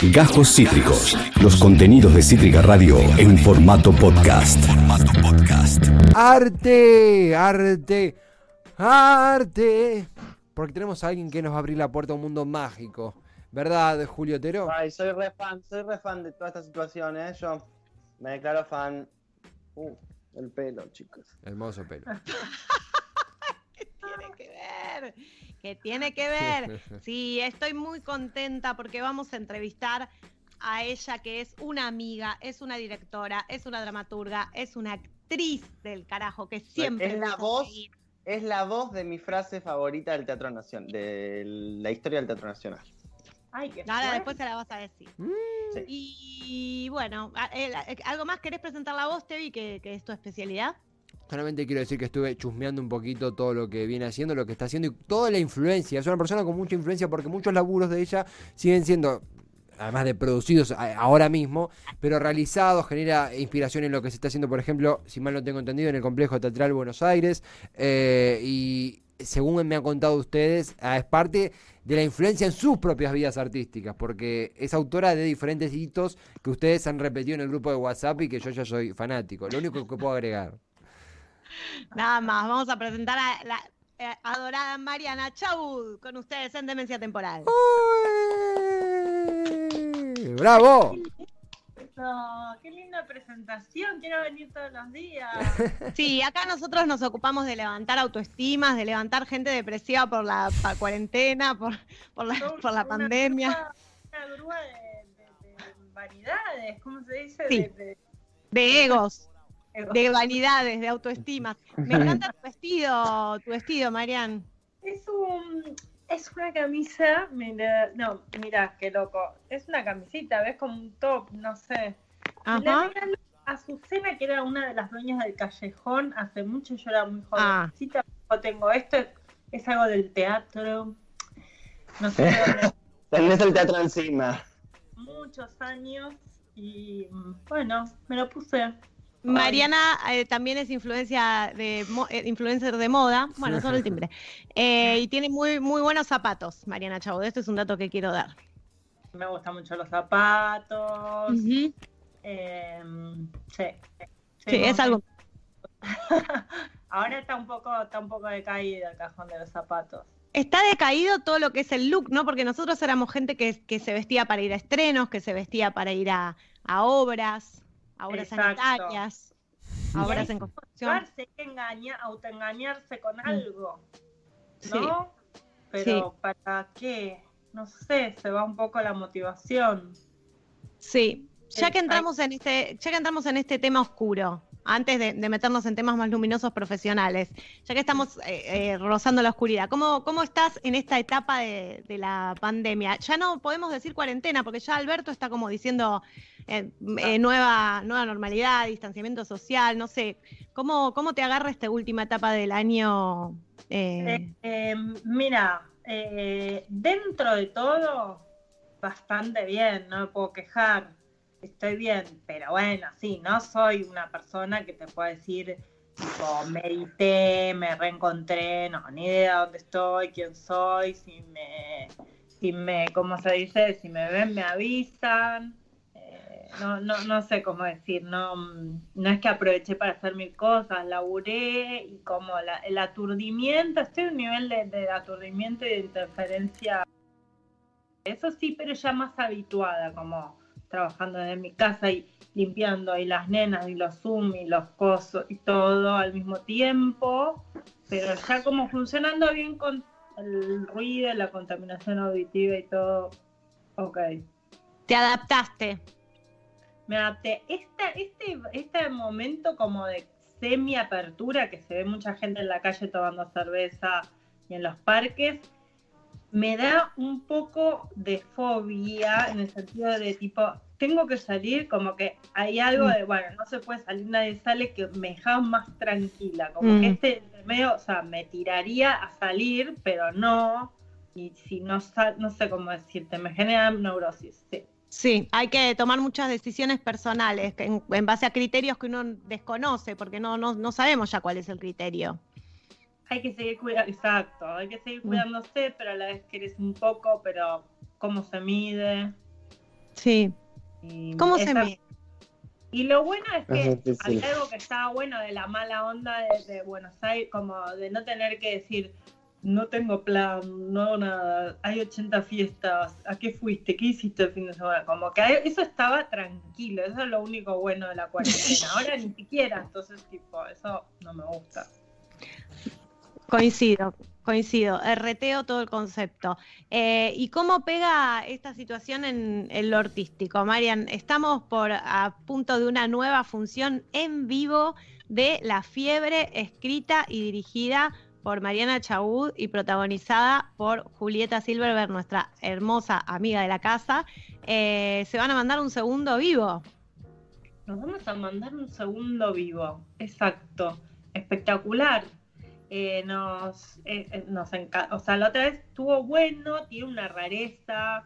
Gajos Cítricos. Los contenidos de Cítrica Radio en formato podcast. Arte, arte, arte. Porque tenemos a alguien que nos va a abrir la puerta a un mundo mágico. ¿Verdad, Julio Otero? Ay, soy re fan, soy re fan de toda esta situación, ¿eh? Yo me declaro fan. Uh, el pelo, chicos. Hermoso pelo. ¿Qué tiene que ver? ¿Qué tiene que ver? Sí, estoy muy contenta porque vamos a entrevistar a ella que es una amiga, es una directora, es una dramaturga, es una actriz del carajo que siempre es la voz, es la voz de mi frase favorita del Teatro Nacional, de la historia del Teatro Nacional. Ay, qué Ahora después se la vas a decir. Mm. Sí. Y bueno, eh, eh, ¿algo más querés presentar la voz, Tevi, que, que es tu especialidad? Solamente quiero decir que estuve chusmeando un poquito todo lo que viene haciendo, lo que está haciendo y toda la influencia. Es una persona con mucha influencia porque muchos laburos de ella siguen siendo, además de producidos a- ahora mismo, pero realizados, genera inspiración en lo que se está haciendo, por ejemplo, si mal no tengo entendido, en el Complejo Teatral Buenos Aires. eh, y según me han contado ustedes, ah, es parte de la influencia en sus propias vidas artísticas, porque es autora de diferentes hitos que ustedes han repetido en el grupo de WhatsApp y que yo ya soy fanático. Lo único que puedo agregar. Nada más, vamos a presentar a la eh, adorada Mariana Chaud con ustedes en Demencia Temporal. ¡Uy! ¡Bravo! No, qué linda presentación, quiero venir todos los días. Sí, acá nosotros nos ocupamos de levantar autoestimas, de levantar gente depresiva por la pa- cuarentena, por, por la, Son por la una pandemia. grúa- Una grúa de, de- de vanidades, ¿cómo se dice? Sí. De- de- De egos, ego. De vanidades, de autoestimas. Me encanta tu vestido, tu vestido, Marian. Es un es una camisa, mira, no, mira, qué loco. Es una camisita, ves como un top, no sé. Ajá. regalé a Azucena, que era una de las dueñas del callejón, hace mucho yo era muy Ah. jovencita. Yo tengo esto, es algo del teatro. No sé Tenés el teatro encima. muchos años y mm, bueno, me lo puse. Mariana eh, también es influencia de mo- eh, influencer de moda, bueno, solo el timbre. Eh, y tiene muy muy buenos zapatos, Mariana Chaud. Esto es un dato que quiero dar. Me gustan mucho los zapatos. Eh, sí, Sí, es algo. Ahora está un poco, está un poco decaído el cajón de los zapatos. Está decaído todo lo que es el look, ¿no? Porque nosotros éramos gente que, que se vestía para ir a estrenos, que se vestía para ir a, a obras, a obras Exacto. sanitarias, a obras hay en construcción. Hay que engaña, autoengañarse con algo, Sí. ¿no? Pero ¿para qué? No sé, se va un poco la motivación. Sí, ya Sí, que entramos en este, ya que entramos en este tema oscuro, antes de, de meternos en temas más luminosos profesionales, ya que estamos eh, eh, rozando la oscuridad, ¿cómo, cómo estás en esta etapa de, de la pandemia? Ya no podemos decir cuarentena, porque ya Alberto está como diciendo eh, eh, nueva, nueva normalidad, distanciamiento social, no sé. ¿Cómo, cómo te agarra esta última etapa del año? mira, dentro de todo, bastante bien, no me puedo quejar, estoy bien, pero bueno, sí, no soy una persona que te pueda decir, tipo, medité, me reencontré, no, ni idea dónde estoy, quién soy, si me, si me, ¿cómo se dice? Si me ven, me avisan. Eh, No, no, no sé cómo decir, no, mm, no es que aproveché para hacer mil cosas, laburé y como la- el aturdimiento, estoy en un nivel de, de aturdimiento y de interferencia, eso sí, pero ya más habituada, como trabajando desde mi casa y limpiando y las nenas y los Zoom y los cosos y todo al mismo tiempo, pero ya como funcionando bien con el ruido, la contaminación auditiva y todo, ok. te adaptaste. me adapté. Esta, este, este momento como de semi-apertura, que se ve mucha gente en la calle tomando cerveza y en los parques, me da un poco de fobia en el sentido de tipo, tengo que salir, como que hay algo de, bueno, no se puede salir, nadie sale, que me deja más tranquila. Como Mm. que este medio, o sea, me tiraría a salir, pero no. Y si no sal, no sé cómo decirte, me genera neurosis, sí. Sí, hay que tomar muchas decisiones personales en, en base a criterios que uno desconoce, porque no, no, no sabemos ya cuál es el criterio. Hay que seguir cuidando, exacto, hay que seguir Mm. cuidándose, pero a la vez querés un poco, pero cómo se mide. Sí. Y ¿Cómo se me.? Y lo bueno es que Es hay algo que estaba bueno de la mala onda de, de Buenos Aires, como de no tener que decir, no tengo plan, no hago nada, hay 80 fiestas, ¿a qué fuiste? ¿Qué hiciste el fin de semana? Como que hay- eso estaba tranquilo, eso es lo único bueno de la cuarentena. Ahora ni siquiera, entonces tipo, eso no me gusta. Coincido, coincido. Erreteo todo el concepto. Eh, ¿Y cómo pega esta situación en, en lo artístico? Marian, estamos por a punto de una nueva función en vivo de La Fiebre, escrita y dirigida por Mariana Chaud y protagonizada por Julieta Silverberg, nuestra hermosa amiga de la casa. Eh, se van a mandar un segundo vivo. Nos vamos a mandar un segundo vivo, exacto, espectacular. Eh, nos, eh, eh, nos enca- o sea, la otra vez estuvo bueno, tiene una rareza,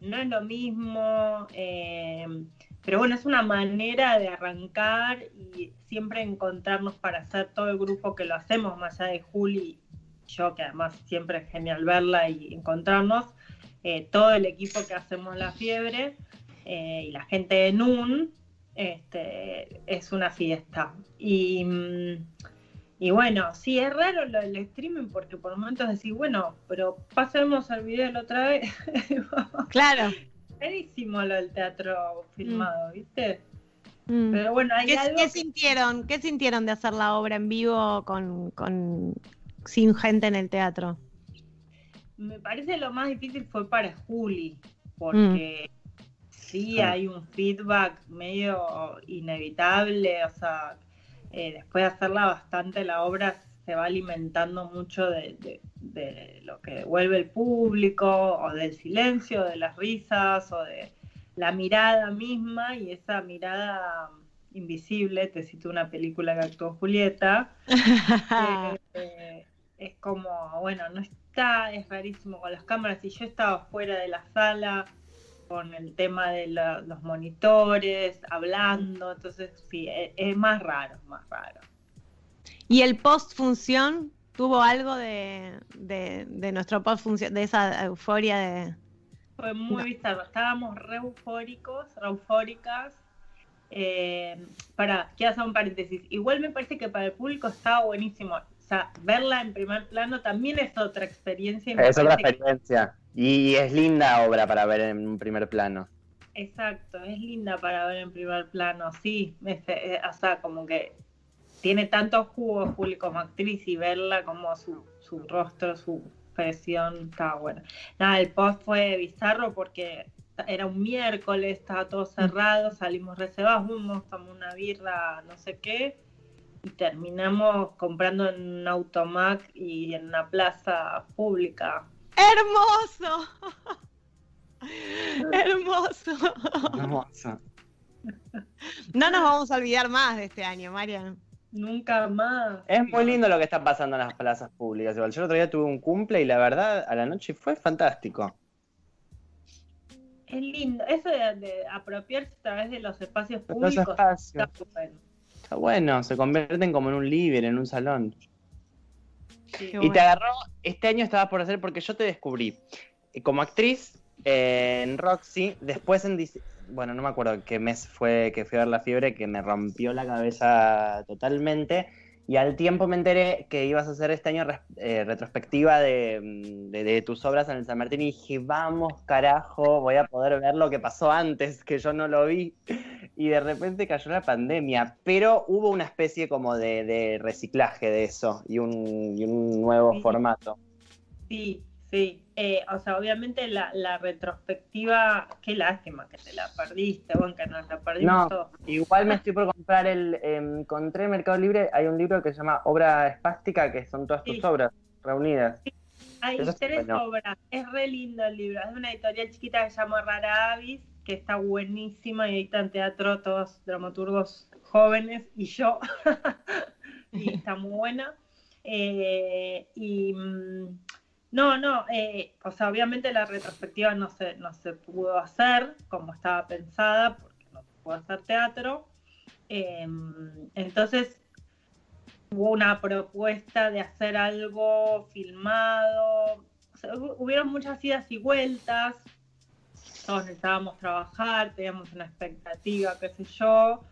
no es lo mismo, pero bueno, es una manera de arrancar y siempre encontrarnos para hacer todo el grupo que lo hacemos, más allá de Juli yo, que además siempre es genial verla y encontrarnos, todo el equipo que hacemos La Fiebre y la gente de NUN, este, es una fiesta. Y, mm, y bueno, sí, es raro lo del streaming porque por momentos decís, bueno, pero pasemos al video la otra vez. Claro. Rarísimo lo del teatro filmado, ¿viste? Mm. Pero bueno, hay ¿Qué, algo... qué que- sintieron? ¿Qué sintieron de hacer la obra en vivo con, con- sin gente en el teatro? Me parece lo más difícil fue para Juli, porque sí Ah. hay un feedback medio inevitable, o sea, eh, después de hacerla bastante, la obra se va alimentando mucho de, de- de lo que devuelve el público, o del silencio, de las risas, o de la mirada misma, y esa mirada invisible, te cito una película que actuó Julieta, eh, eh, es como, bueno, no está, es rarísimo con las cámaras. Y yo estaba fuera de la sala con el tema de la- los monitores, hablando, entonces sí, es, es más raro, más raro. ¿Y el post función tuvo algo de, de, de nuestro post función, de esa euforia de... Fue muy bizarro, estábamos re eufóricos, re eufóricas. Eh, para, quiero hacer un paréntesis. Igual me parece que para el público estaba buenísimo. O sea, verla en primer plano también es otra experiencia. Es otra experiencia. Y es linda obra para ver en primer plano. Exacto, es linda para ver en primer plano, sí. Este, o sea, como que tiene tanto jugo Juli como actriz y verla como su, su rostro, su expresión, estaba buena. Nada, el post fue bizarro porque era un miércoles, estaba todo cerrado, salimos reservados, fuimos, tomamos una birra, no sé qué, y terminamos comprando en un automac y en una plaza pública. ¡Hermoso! ¡Hermoso! Hermosa. No nos vamos a olvidar más de este año, Marian. Nunca más. Es muy lindo lo que está pasando en las plazas públicas. Igual, yo el otro día tuve un cumple y la verdad, a la noche fue fantástico. Es lindo, eso de, de apropiarse a través de los espacios Los públicos espacios. está bueno. Está bueno, se convierten como en un living, en un salón. Qué Y bueno. te agarró, este año estabas por hacer, porque yo te descubrí eh, como actriz eh, en Roxy, después en, bueno, no me acuerdo qué mes fue que fui a ver La Fiebre, que me rompió la cabeza totalmente, y al tiempo me enteré que ibas a hacer este año eh, retrospectiva de, mm, de- de tus obras en el San Martín, y dije, vamos carajo, voy a poder ver lo que pasó antes, que yo no lo vi, y de repente cayó la pandemia, pero hubo una especie como de, de reciclaje de eso, y un, y un nuevo Sí. formato. Sí, sí. Eh, o sea, obviamente la, la retrospectiva, qué lástima que te la perdiste, bueno, que nos la perdimos No. todos. Igual me estoy por comprar el. em, encontré en Mercado Libre, hay un libro que se llama Obra Espástica, que son todas tus Sí. obras reunidas. Hay Eso está tres obras, es re lindo el libro, es de una editorial chiquita que se llama Rara Avis, que está buenísima y editan teatro todos dramaturgos jóvenes y yo, y está muy buena. Eh, y mm, no, no, eh, o sea, obviamente la retrospectiva no se, no se pudo hacer como estaba pensada, porque no se pudo hacer teatro. Eh, entonces hubo una propuesta de hacer algo filmado, hubieron muchas idas y vueltas, todos necesitábamos trabajar, teníamos una expectativa, qué sé yo.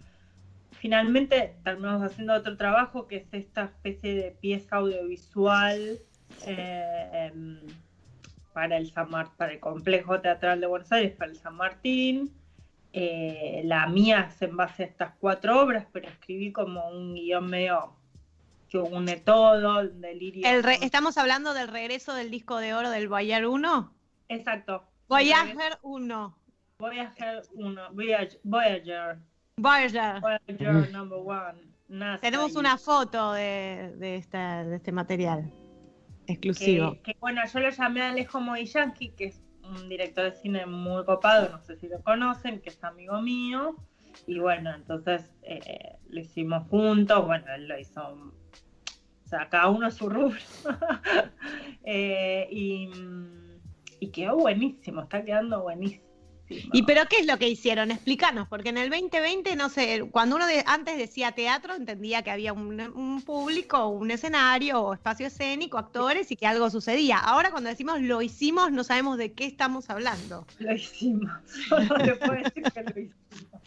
Finalmente terminamos haciendo otro trabajo que es esta especie de pieza audiovisual eh, para, el San Mar- para el Complejo Teatral de Buenos Aires, para el San Martín. Eh, la mía es en base a estas cuatro obras, pero escribí como un guion medio que une todo, el delirio. El re- estamos hablando del regreso del disco de oro del Voyager 1. Exacto. Voyager 1. Voyager 1, Voyager, Voyager, Voyager. Voyager number one. NASA Tenemos y- una foto de, de, esta- de este material exclusivo. Que, bueno, yo lo llamé a Alejo Movillanqui, que es un director de cine muy copado, no sé si lo conocen, que es amigo mío. Y bueno, entonces eh, lo hicimos juntos, bueno, él lo hizo, o sea, cada uno su rubro. Eh, y quedó buenísimo, está quedando buenísimo. ¿Y pero qué es lo que hicieron? Explícanos, porque en el 2020, no sé, cuando uno antes decía teatro, entendía que había un, público, un escenario, espacio escénico, actores y que algo sucedía. Ahora cuando decimos lo hicimos, no sabemos de qué estamos hablando. Lo hicimos. Solo le puedo decir que lo hicimos.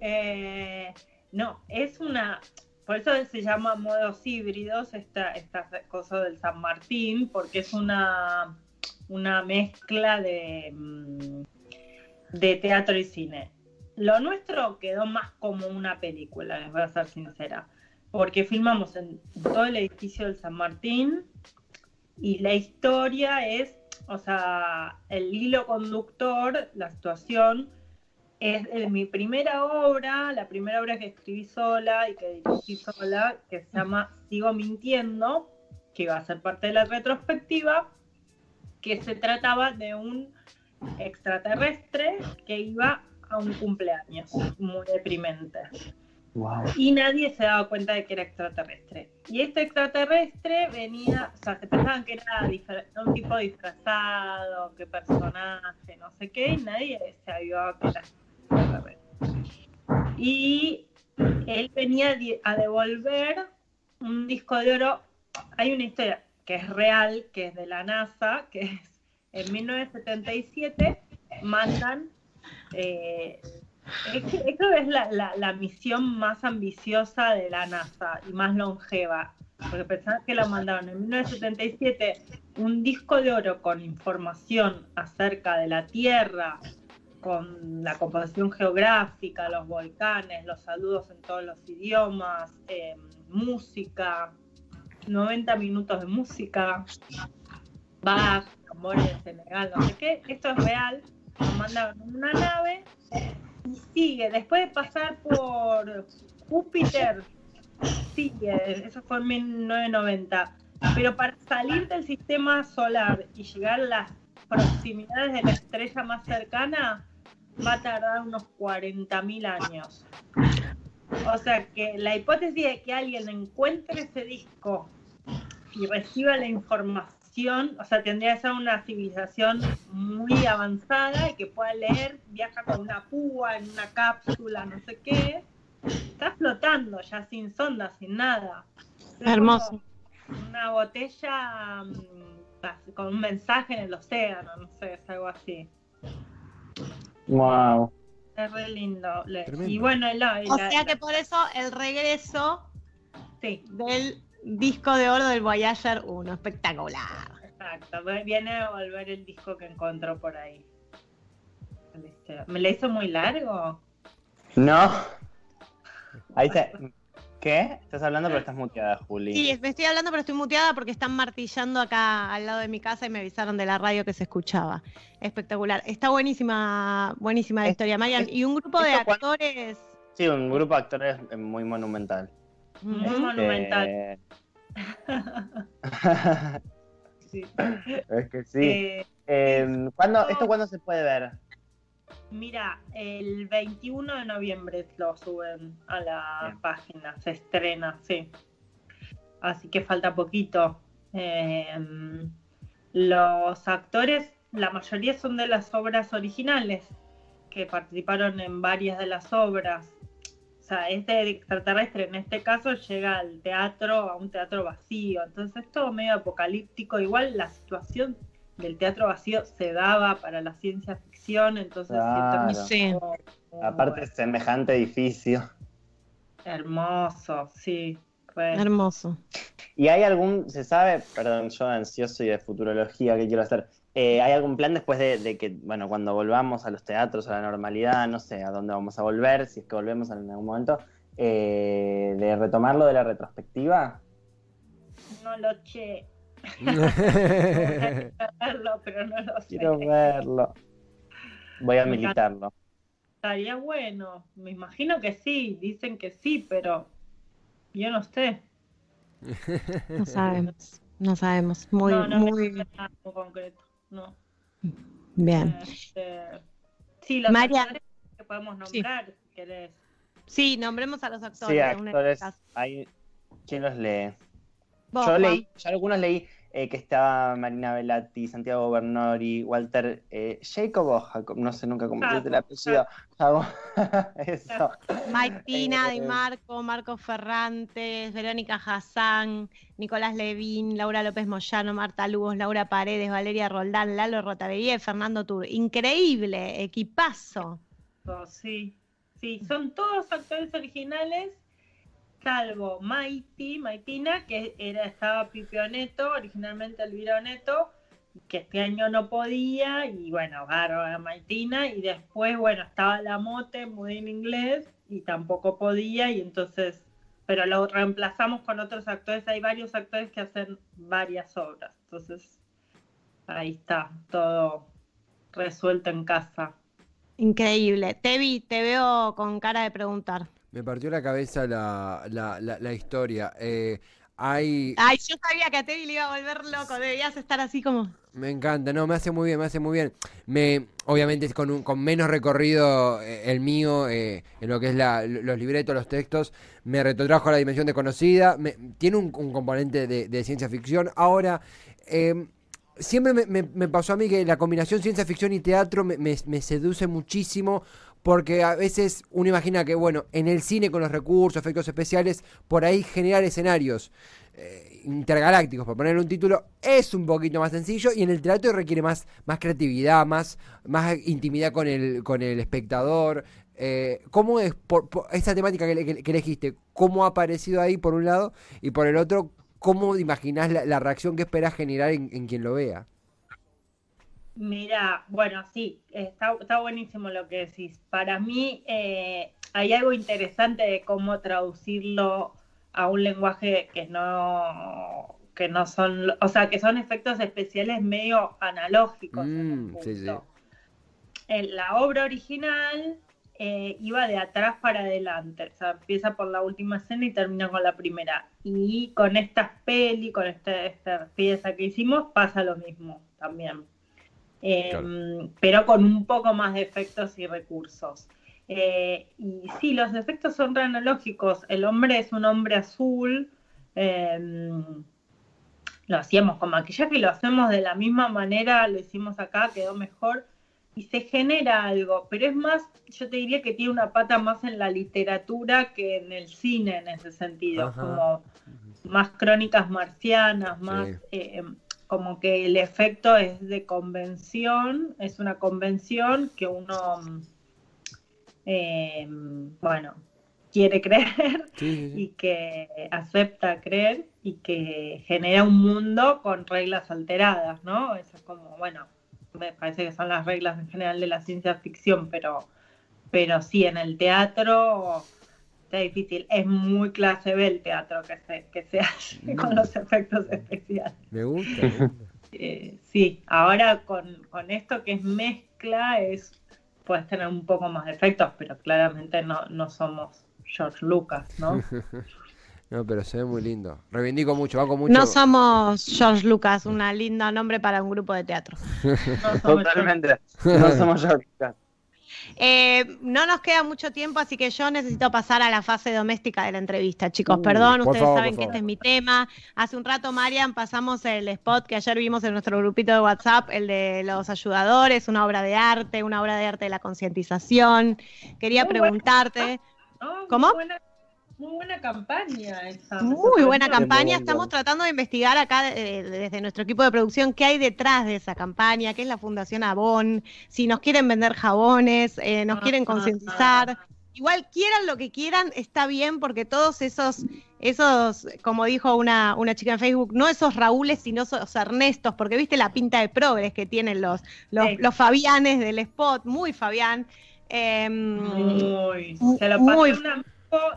Eh, no, es una. Por eso se llama modos híbridos esta, esta cosa del San Martín, porque es una, una mezcla de, mm, de teatro y cine. Lo nuestro quedó más como una película, les voy a ser sincera, porque filmamos en todo el edificio del San Martín y la historia es o sea, el hilo conductor, la situación, es de mi primera obra, la primera obra que escribí sola y que dirigí sola, que se llama Sigo Mintiendo, que va a ser parte de la retrospectiva, que se trataba de un extraterrestre que iba a un cumpleaños muy deprimente Wow. y nadie se daba cuenta de que era extraterrestre. Y este extraterrestre venía, o sea, se pensaban que era un tipo disfrazado, que personaje, no sé qué, y nadie se avivaba que era extraterrestre. Y él venía a devolver un disco de oro. Hay una historia que es real, que es de la NASA, que es en 1977 mandan eh, es que creo que es la, la- la misión más ambiciosa de la NASA y más longeva. Porque pensaban que la mandaron en 1977 un disco de oro con información acerca de la Tierra, con la composición geográfica, los volcanes, los saludos en todos los idiomas, eh, música, 90 minutos de música, Bach, tambores de Senegal, no sé qué. Esto es real. En una nave y sigue, después de pasar por Júpiter, sigue, eso fue en 1990, pero para salir del sistema solar y llegar a las proximidades de la estrella más cercana, va a tardar unos 40.000 años. O sea que la hipótesis de que alguien encuentre ese disco y reciba la información, o sea, tendría que ser una civilización muy avanzada y que pueda leer, viaja con una púa en una cápsula, no sé qué. Está flotando ya sin sonda, sin nada. Es Hermoso. Una botella mm, con un mensaje en el océano, no sé, es algo así. Wow. Es re lindo. Le- Tremendo. Y bueno, O sea que por eso el regreso sí, del disco de oro del Voyager 1. Espectacular. exacto. Viene a volver el disco que encontró por ahí. Este, ¿Me la hizo muy largo? No. Ahí se... ¿Qué? Estás hablando pero estás muteada, Juli. Sí, me estoy hablando, pero estoy muteada porque están martillando acá al lado de mi casa y me avisaron de la radio que se escuchaba. Espectacular. Está buenísima, buenísima la Es- historia, Marian. es- Y un grupo de ¿esto cuándo- actores. Sí, un grupo de actores muy monumental. Muy Ujú. monumental. Sí. es que sí. Eh, Eh, ¿cuándo- ¿Esto cuándo se puede ver? Mira, el 21 de noviembre lo suben a la Bien. página, se estrena, sí. Así que falta poquito. Eh, los actores, la mayoría son de las obras originales, que participaron en varias de las obras. O sea, este extraterrestre en este caso llega al teatro, a un teatro vacío. Entonces es todo medio apocalíptico. Igual la situación del teatro vacío se daba para la ciencia ficción, entonces Claro. Sí. estuvo muy Aparte, semejante edificio. hermoso, sí. re. Hermoso. ¿Y hay algún, se sabe, perdón, yo ansioso y de futurología que quiero hacer, eh, ¿hay algún plan después de, de que, bueno, cuando volvamos a los teatros, a la normalidad, no sé a dónde vamos a volver, si es que volvemos en algún momento, eh, de retomarlo de la retrospectiva? No lo che. Verlo, pero no lo sé. Quiero verlo. Voy a militarlo. Estaría bueno. Me imagino que sí. Dicen que sí, pero yo no sé. No sabemos. No sabemos. Muy, no, no muy me nada muy concreto. No. bien. Este, sí, los María- actores que podemos Sí. nombrar, si querés. Sí, nombremos a los actores. Sí, actores, hay... ¿quién los lee? Yo Juan. leí, yo algunos leí eh, que estaba Marina Velati, Santiago Bernori, Walter eh, Jacob o Jacob, no sé nunca cómo se dice el apellido. Eso. Mike Tina, Di Eh, Marco, Marcos Ferrantes, Verónica Hassan, Nicolás Levín, Laura López Moyano, Marta Lugos, Laura Paredes, Valeria Roldán, Lalo Rotavería y Fernando Tur. Increíble, equipazo. Sí, sí, son todos actores originales, salvo Maiti, Maitina, que era, estaba Pipio Neto, originalmente Elvira Neto, que este año no podía, y bueno, bárbara Maitina, y después, bueno, estaba La Mote, muy en inglés, y tampoco podía, y entonces, pero lo reemplazamos con otros actores, hay varios actores que hacen varias obras, entonces ahí está, todo resuelto en casa. Increíble. Tevi, te veo con cara de preguntar. Me partió la cabeza la, la, la, la historia. Eh, hay, Ay, yo sabía que a Tevi le iba a volver loco. Debías estar así como. Me encanta, no, me hace muy bien, me hace muy bien. Me, obviamente es con, un, con menos recorrido eh, el mío eh, en lo que es la, los libretos, los textos, me retrotrajo a la dimensión desconocida, me- tiene un, un componente de, de ciencia ficción. Ahora, eh, siempre me, me- me pasó a mí que la combinación ciencia ficción y teatro me, seduce muchísimo porque a veces uno imagina que, bueno, en el cine con los recursos, efectos especiales, por ahí generar escenarios eh, intergalácticos, por ponerle un título, es un poquito más sencillo y en el teatro requiere más, más creatividad, más, más intimidad con el, con el espectador. Eh, ¿Cómo es por, temática que elegiste? ¿Cómo ha aparecido ahí por un lado? Y por el otro, ¿cómo imaginás la, la reacción que esperás generar en, en quien lo vea? Mira, bueno, sí, está, está buenísimo lo que decís. Para mí eh, hay algo interesante de cómo traducirlo a un lenguaje que no, que no son, o sea, que son efectos especiales medio analógicos. en Mm, sí, sí. En la obra original eh, iba de atrás para adelante, o sea, empieza por la última escena y termina con la primera. Y con estas peli, con esta, esta pieza que hicimos, pasa lo mismo también. Eh, Claro. Pero con un poco más de efectos y recursos. Eh, y sí, los efectos son re analógicos. El hombre es un hombre azul. eh, lo hacíamos con maquillaje y lo hacemos de la misma manera, lo hicimos acá, quedó mejor y se genera algo, pero es más, yo te diría que tiene una pata más en la literatura que en el cine en ese sentido, Ajá. como más crónicas marcianas, más Sí. eh, como que el efecto es de convención, es una convención que uno, eh, bueno, quiere creer sí. y que acepta creer y que genera un mundo con reglas alteradas, ¿no? Eso es como, bueno, me parece que son las reglas en general de la ciencia ficción, pero, pero sí, en el teatro está difícil. Es muy clase B el teatro que se, que se hace con los efectos especiales. Me gusta. me gusta. Eh, sí, ahora con, con esto que es mezcla, es puedes tener un poco más de efectos, pero claramente no, no somos George Lucas, ¿no? No, pero se ve muy lindo. Reivindico mucho, banco mucho. No somos George Lucas, un lindo nombre para un grupo de teatro. No somos Totalmente. No somos George Lucas. Eh, no nos queda mucho tiempo, así que yo necesito pasar a la fase doméstica de la entrevista, chicos. Uh, Perdón, ustedes favor, saben que favor. este es mi tema. Hace un rato, Marian, pasamos el spot que ayer vimos en nuestro grupito de WhatsApp, el de los ayudadores, una obra de arte, una obra de arte de la concientización. Quería Muy preguntarte. ¿no? ¿Cómo? Muy buena, muy buena campaña esa. Muy buena campaña. Estamos tratando de investigar acá eh, desde nuestro equipo de producción qué hay detrás de esa campaña, qué es la Fundación Avon, si nos quieren vender jabones, eh, nos quieren Ah. concientizar. Igual quieran lo que quieran, está bien, porque todos esos, esos, como dijo una, una chica en Facebook, no esos Raúles, sino esos Ernestos, porque viste la pinta de progres que tienen los, los, Sí. los Fabianes del spot, muy Fabián. Em. Mu- Se lo pasé muy- a un amigo,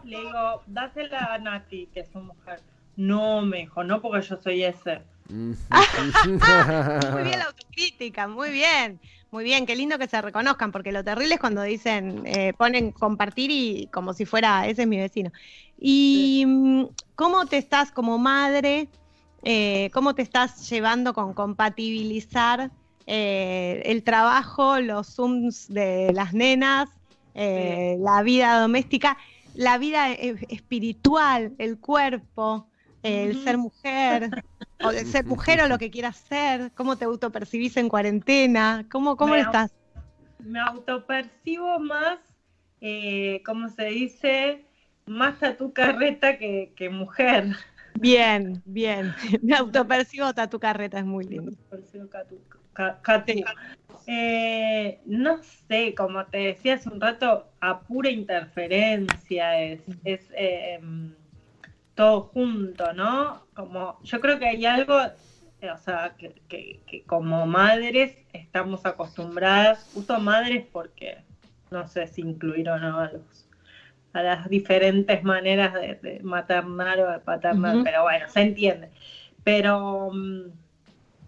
le digo, dásela a Nati, que es su mujer. No, me dijo, no porque yo soy ese. Muy bien la autocrítica, muy bien, muy bien, qué lindo que se reconozcan, porque lo terrible es cuando dicen, eh, ponen compartir y como si fuera, ese es mi vecino. ¿Y mm, cómo te estás como madre, eh, cómo te estás llevando con compatibilizar eh, el trabajo, los Zooms de las nenas, la vida doméstica, la vida eh, espiritual, el cuerpo? el ser mujer, o de ser mujer o lo que quieras ser, cómo te autopercibís en cuarentena, cómo, cómo Me estás. Me autopercibo más, eh, ¿cómo se dice? Más a tu carreta que, que mujer. Bien, bien. Me autopercibo tu carreta, es muy lindo. Percibo catu- ca- catu. Eh, no sé, como te decía hace un rato, a pura interferencia es, es eh, em, todo junto, ¿no? Como yo creo que hay algo, eh, o sea, que, que- que como madres estamos acostumbradas, uso madres porque no sé si incluir o no a los a las diferentes maneras de, de maternar o de paternar, Ujú. pero bueno, se entiende. Pero mm,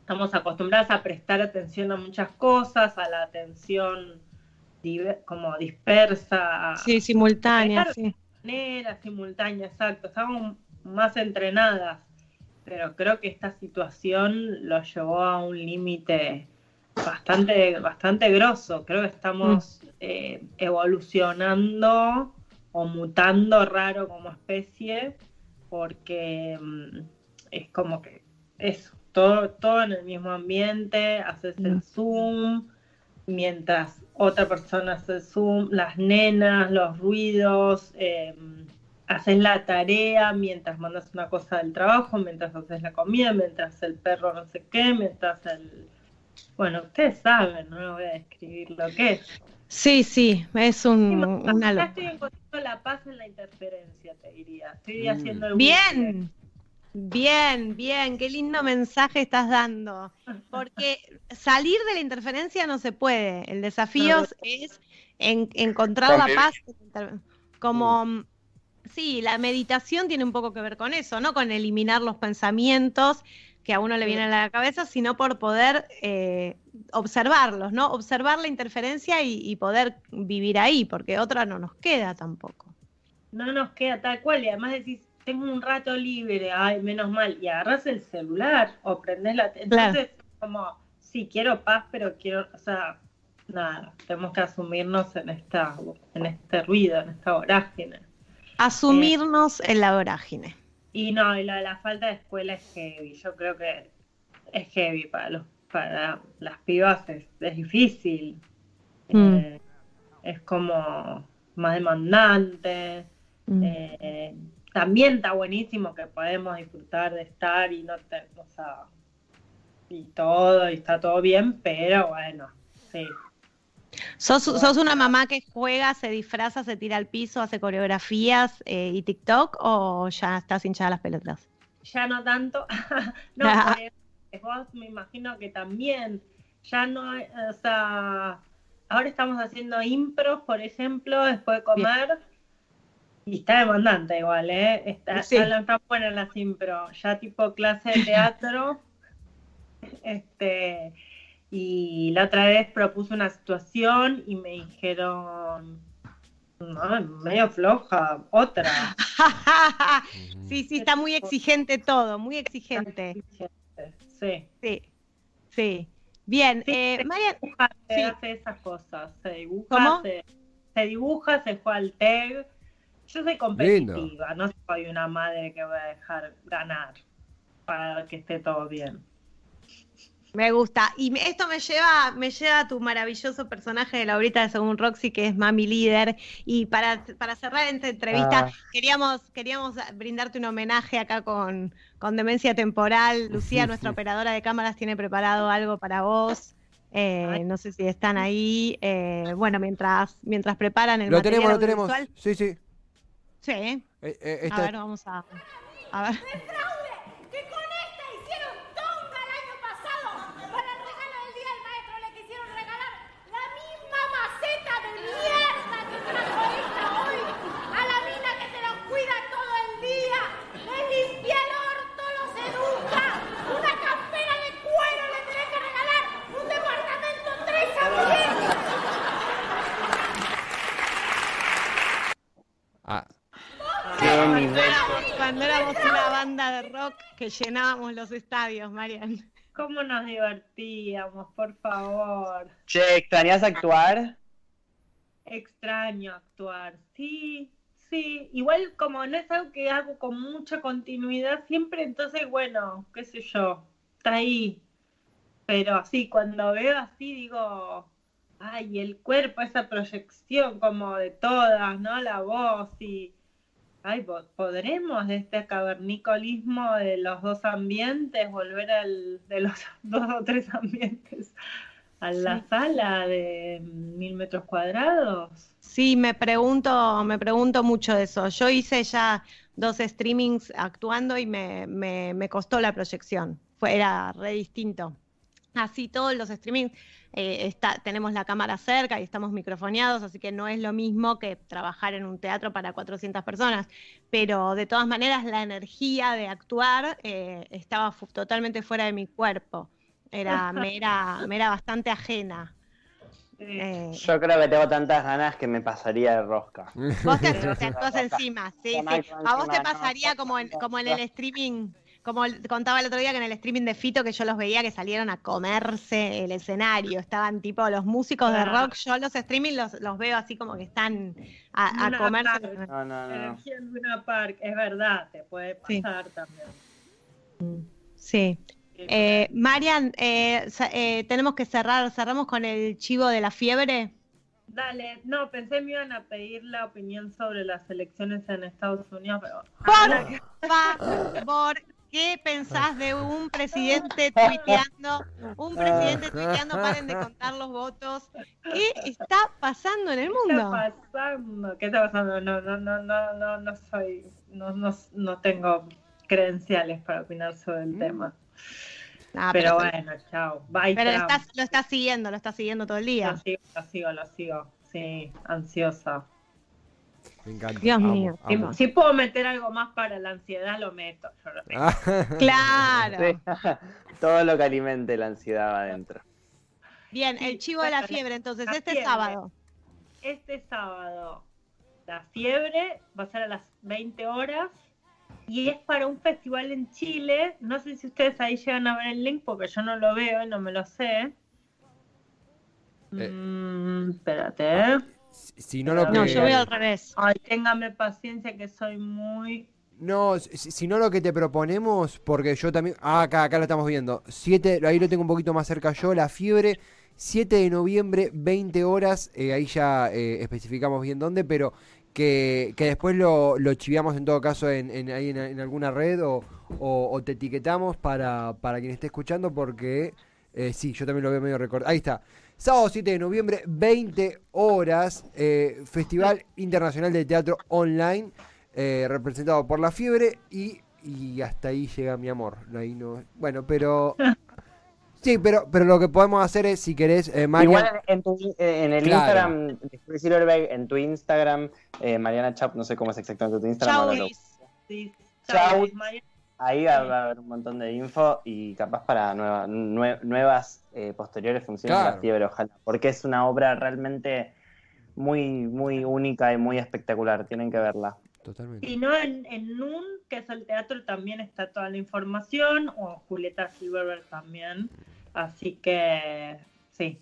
estamos acostumbradas a prestar atención a muchas cosas, a la atención diver- como dispersa, Sí, simultánea, Claro. sí. manera simultánea, exacto. Estamos más entrenadas, pero creo que esta situación lo llevó a un límite bastante, bastante grosso. Creo que estamos eh, evolucionando o mutando raro como especie, porque mm, es como que eso, todo, todo en el mismo ambiente, haces el Zoom, mientras otra persona hace el Zoom, las nenas, los ruidos, eh, haces la tarea mientras mandas una cosa del trabajo, mientras haces la comida, mientras el perro no sé qué, mientras el... Bueno, ustedes saben, no voy a describir lo que es. Sí, sí, es un, Sí, una locura. estoy encontrando la paz en la interferencia, te diría. Estoy haciendo el. Bien, bien, bien, qué lindo mensaje estás dando. Porque salir de la interferencia no se puede. El desafío es en- encontrar la paz. Como, sí, la meditación tiene un poco que ver con eso, no con eliminar los pensamientos que a uno le vienen a la cabeza, sino por poder eh, observarlos, ¿no? Observar la interferencia y, y poder vivir ahí, porque otra no nos queda tampoco. no nos queda tal cual. Y además decís, tengo un rato libre, ay, menos mal. Y agarras el celular o prendés la. Claro. Entonces, como, sí, quiero paz, pero quiero, o sea, nada, tenemos que asumirnos en esta, en este ruido, en esta vorágine. Asumirnos en la vorágine. Y no, y la, la falta de escuela es heavy. Yo creo que es heavy para los, para las pibas, es, es difícil. Mm. Eh, es como más demandante. Mm. Eh, también está buenísimo que podemos disfrutar de estar y no te, o sea, y todo, y está todo bien, pero bueno, sí. ¿Sos, sos una mamá que juega, se disfraza, se tira al piso, hace coreografías eh, y TikTok o ya estás hinchada las pelotas? Ya no tanto. no, porque vos me imagino que también, ya no, hay- o sea, ahora estamos haciendo impros, por ejemplo, después de comer. Y está demandante igual, ¿eh? Está, Sí. están, están buenas las impro, ya tipo clase de teatro. este, y la otra vez propuse una situación y me dijeron, no, medio floja, otra. sí, sí, está muy exigente todo, muy exigente. Sí. Sí, sí. Bien, Sí, eh, se Marian, dibuja, se sí. hace esas cosas. Se dibuja, ¿Cómo? Se, se dibuja, se juega al TEG. Yo soy competitiva, no soy una madre que voy a dejar ganar para que esté todo bien. Me gusta. Y me- esto me lleva, me lleva a tu maravilloso personaje de la horita de Según Roxy, que es Mami Líder. Y para, para cerrar esta entrevista, Ah. queríamos, queríamos brindarte un homenaje acá con, con Demencia Temporal. Lucía, nuestra operadora de cámaras, tiene preparado algo para vos. Eh, no sé si están ahí. Eh, bueno, mientras, mientras preparan el Lo material tenemos, lo tenemos. Sí, sí. Sí. Eh, eh, A ver, vamos a. A ver. que con esta hicieron tonga el año pasado. Para el regalo del Día del Maestro le quisieron regalar la misma maceta de mierda que trajo esta hoy. A la mina que te los cuida todo el día. Les limpia el orto, los educa. Una campera de cuero le tenés que regalar. Un departamento tres ambientes. Ah, Qué nivel. Cuando éramos una banda de rock que llenábamos los estadios, Marian. ¿Cómo nos divertíamos, por favor? Che, ¿extrañas actuar? Extraño actuar, sí, sí. Igual como no es algo que hago con mucha continuidad siempre, entonces bueno, qué sé yo, está ahí. Pero así, cuando veo así digo, ay, el cuerpo, esa proyección como de todas, ¿no? La voz y, ay, po- ¿podremos de este cavernicolismo de los dos ambientes volver al, de los dos o tres ambientes a la sala de mil metros cuadrados? Sí, me pregunto, me pregunto mucho de eso. Yo hice ya dos streamings actuando y me, me, me costó la proyección. Fue, era re distinto. Así todos los streamings, eh, está, tenemos la cámara cerca y estamos microfoneados, así que no es lo mismo que trabajar en un teatro para 400 personas. Pero de todas maneras, la energía de actuar eh, estaba fu- totalmente fuera de mi cuerpo. Era, me, era, me era bastante ajena. Eh, Yo creo que tengo tantas ganas que me pasaría de rosca. Vos te, te actúas encima, sí, sí. A vos te pasaría como en, como en el streaming, como contaba el otro día que en el streaming de Fito que yo los veía que salieron a comerse el escenario, estaban tipo los músicos de rock, yo los streaming los, los veo así como que están a, a comerse. Park. No, no, no. Energía en Luna Park, es verdad, te puede Sí. pasar también. Sí. Eh, Marian, eh, eh, tenemos que cerrar, cerramos con el chivo de la fiebre. Dale, no, pensé me iban a pedir la opinión sobre las elecciones en Estados Unidos, pero Por favor, ¿qué pensás de un presidente tuiteando? Un presidente tuiteando, paren de contar los votos. ¿Qué está pasando en el ¿qué mundo? está pasando? ¿Qué está pasando? No, no, no, no, no, no soy, no, no, no tengo credenciales para opinar sobre el tema. Ah, pero pero bueno, chao. Bye, pero lo Trump. estás, lo estás siguiendo, lo estás siguiendo todo el Lo día. sigo, lo sigo, lo sigo. Sí, ansiosa. Me encanta. Dios amo, mío, Si, amo. si puedo meter algo más para la ansiedad, lo meto. Yo lo meto. Ah, Claro. Sí. Todo lo que alimente la ansiedad va adentro. Bien, Sí, el chivo de la la- fiebre, entonces, la este fiebre. sábado. Este sábado, la fiebre va a ser a las 20 horas y es para un festival en Chile. No sé si ustedes ahí llegan a ver el link porque yo no lo veo y no me lo sé. Eh. Mm, espérate, ¿eh? si si no lo que... No, yo veo al revés. Ay, téngame paciencia que soy muy... No, si, si no lo que te proponemos, porque yo también... Ah, acá, acá lo estamos viendo. Siete, ahí lo tengo un poquito más cerca yo. La fiebre, 7 de noviembre, 20 horas. eh, ahí ya eh, especificamos bien dónde, pero que, que después lo, lo chiviamos en todo caso en, en, ahí en, en alguna red o, o- o te etiquetamos para, para quien esté escuchando, porque eh, sí, yo también lo veo medio recordado. Ahí está. Sábado 7 de noviembre, 20 horas, eh, Festival Internacional de Teatro Online, eh, representado por La Fiebre y, y hasta ahí llega mi amor. Ahí no, bueno, pero... Sí, pero, pero lo que podemos hacer es, si querés, eh, Marian... Igual en, tu- eh, en el Claro. Instagram en tu Instagram, eh, Mariana Chap, no sé cómo es exactamente tu Instagram. Chau, Chau. Luis María. Ahí va, va a haber un montón de info y capaz para nueva- nue- nuevas eh, posteriores funciones de la fiebre, ojalá. Porque es una obra realmente muy, muy única y muy espectacular. Tienen que verla. Totalmente. Si no, en, en NUN, que es el teatro, también está toda la información, o Julieta Silverberg también. Así que, sí,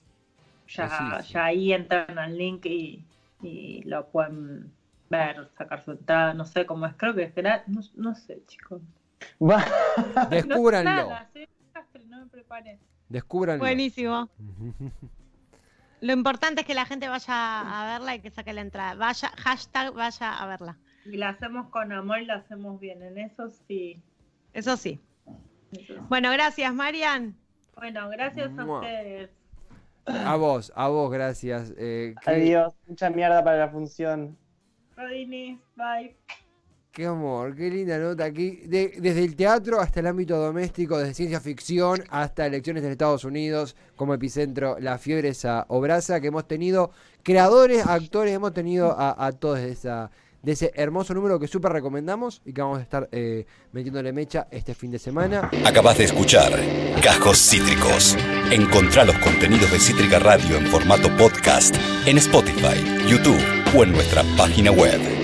ya, ya ahí entran al link y, y lo pueden ver, sacar su entrada, no sé cómo es, creo que es gratis, no, no sé, chicos. No Descúbranlo. nada, soy un desastre, no me preparé. Descubran. Buenísimo. Lo importante es que la gente vaya a verla y que saque la entrada. Vaya, hashtag vaya a verla. Y la hacemos con amor y la hacemos bien. En eso sí. Eso sí. Eso. Bueno, gracias, Marian. Bueno, gracias a ustedes. A vos, a vos, gracias. Eh, Adiós, mucha mierda para la función. Rodinis, bye. Qué amor, qué linda nota aquí. De- desde el teatro hasta el ámbito doméstico, desde ciencia ficción hasta elecciones en Estados Unidos, como epicentro, la fiebre esa obraza que hemos tenido, creadores, actores, hemos tenido a, todos de, esa, de ese hermoso número que súper recomendamos y que vamos a estar eh, metiéndole mecha este fin de semana. Acabas de escuchar Cajos Cítricos. Encontrá los contenidos de Cítrica Radio en formato podcast en Spotify, YouTube o en nuestra página web.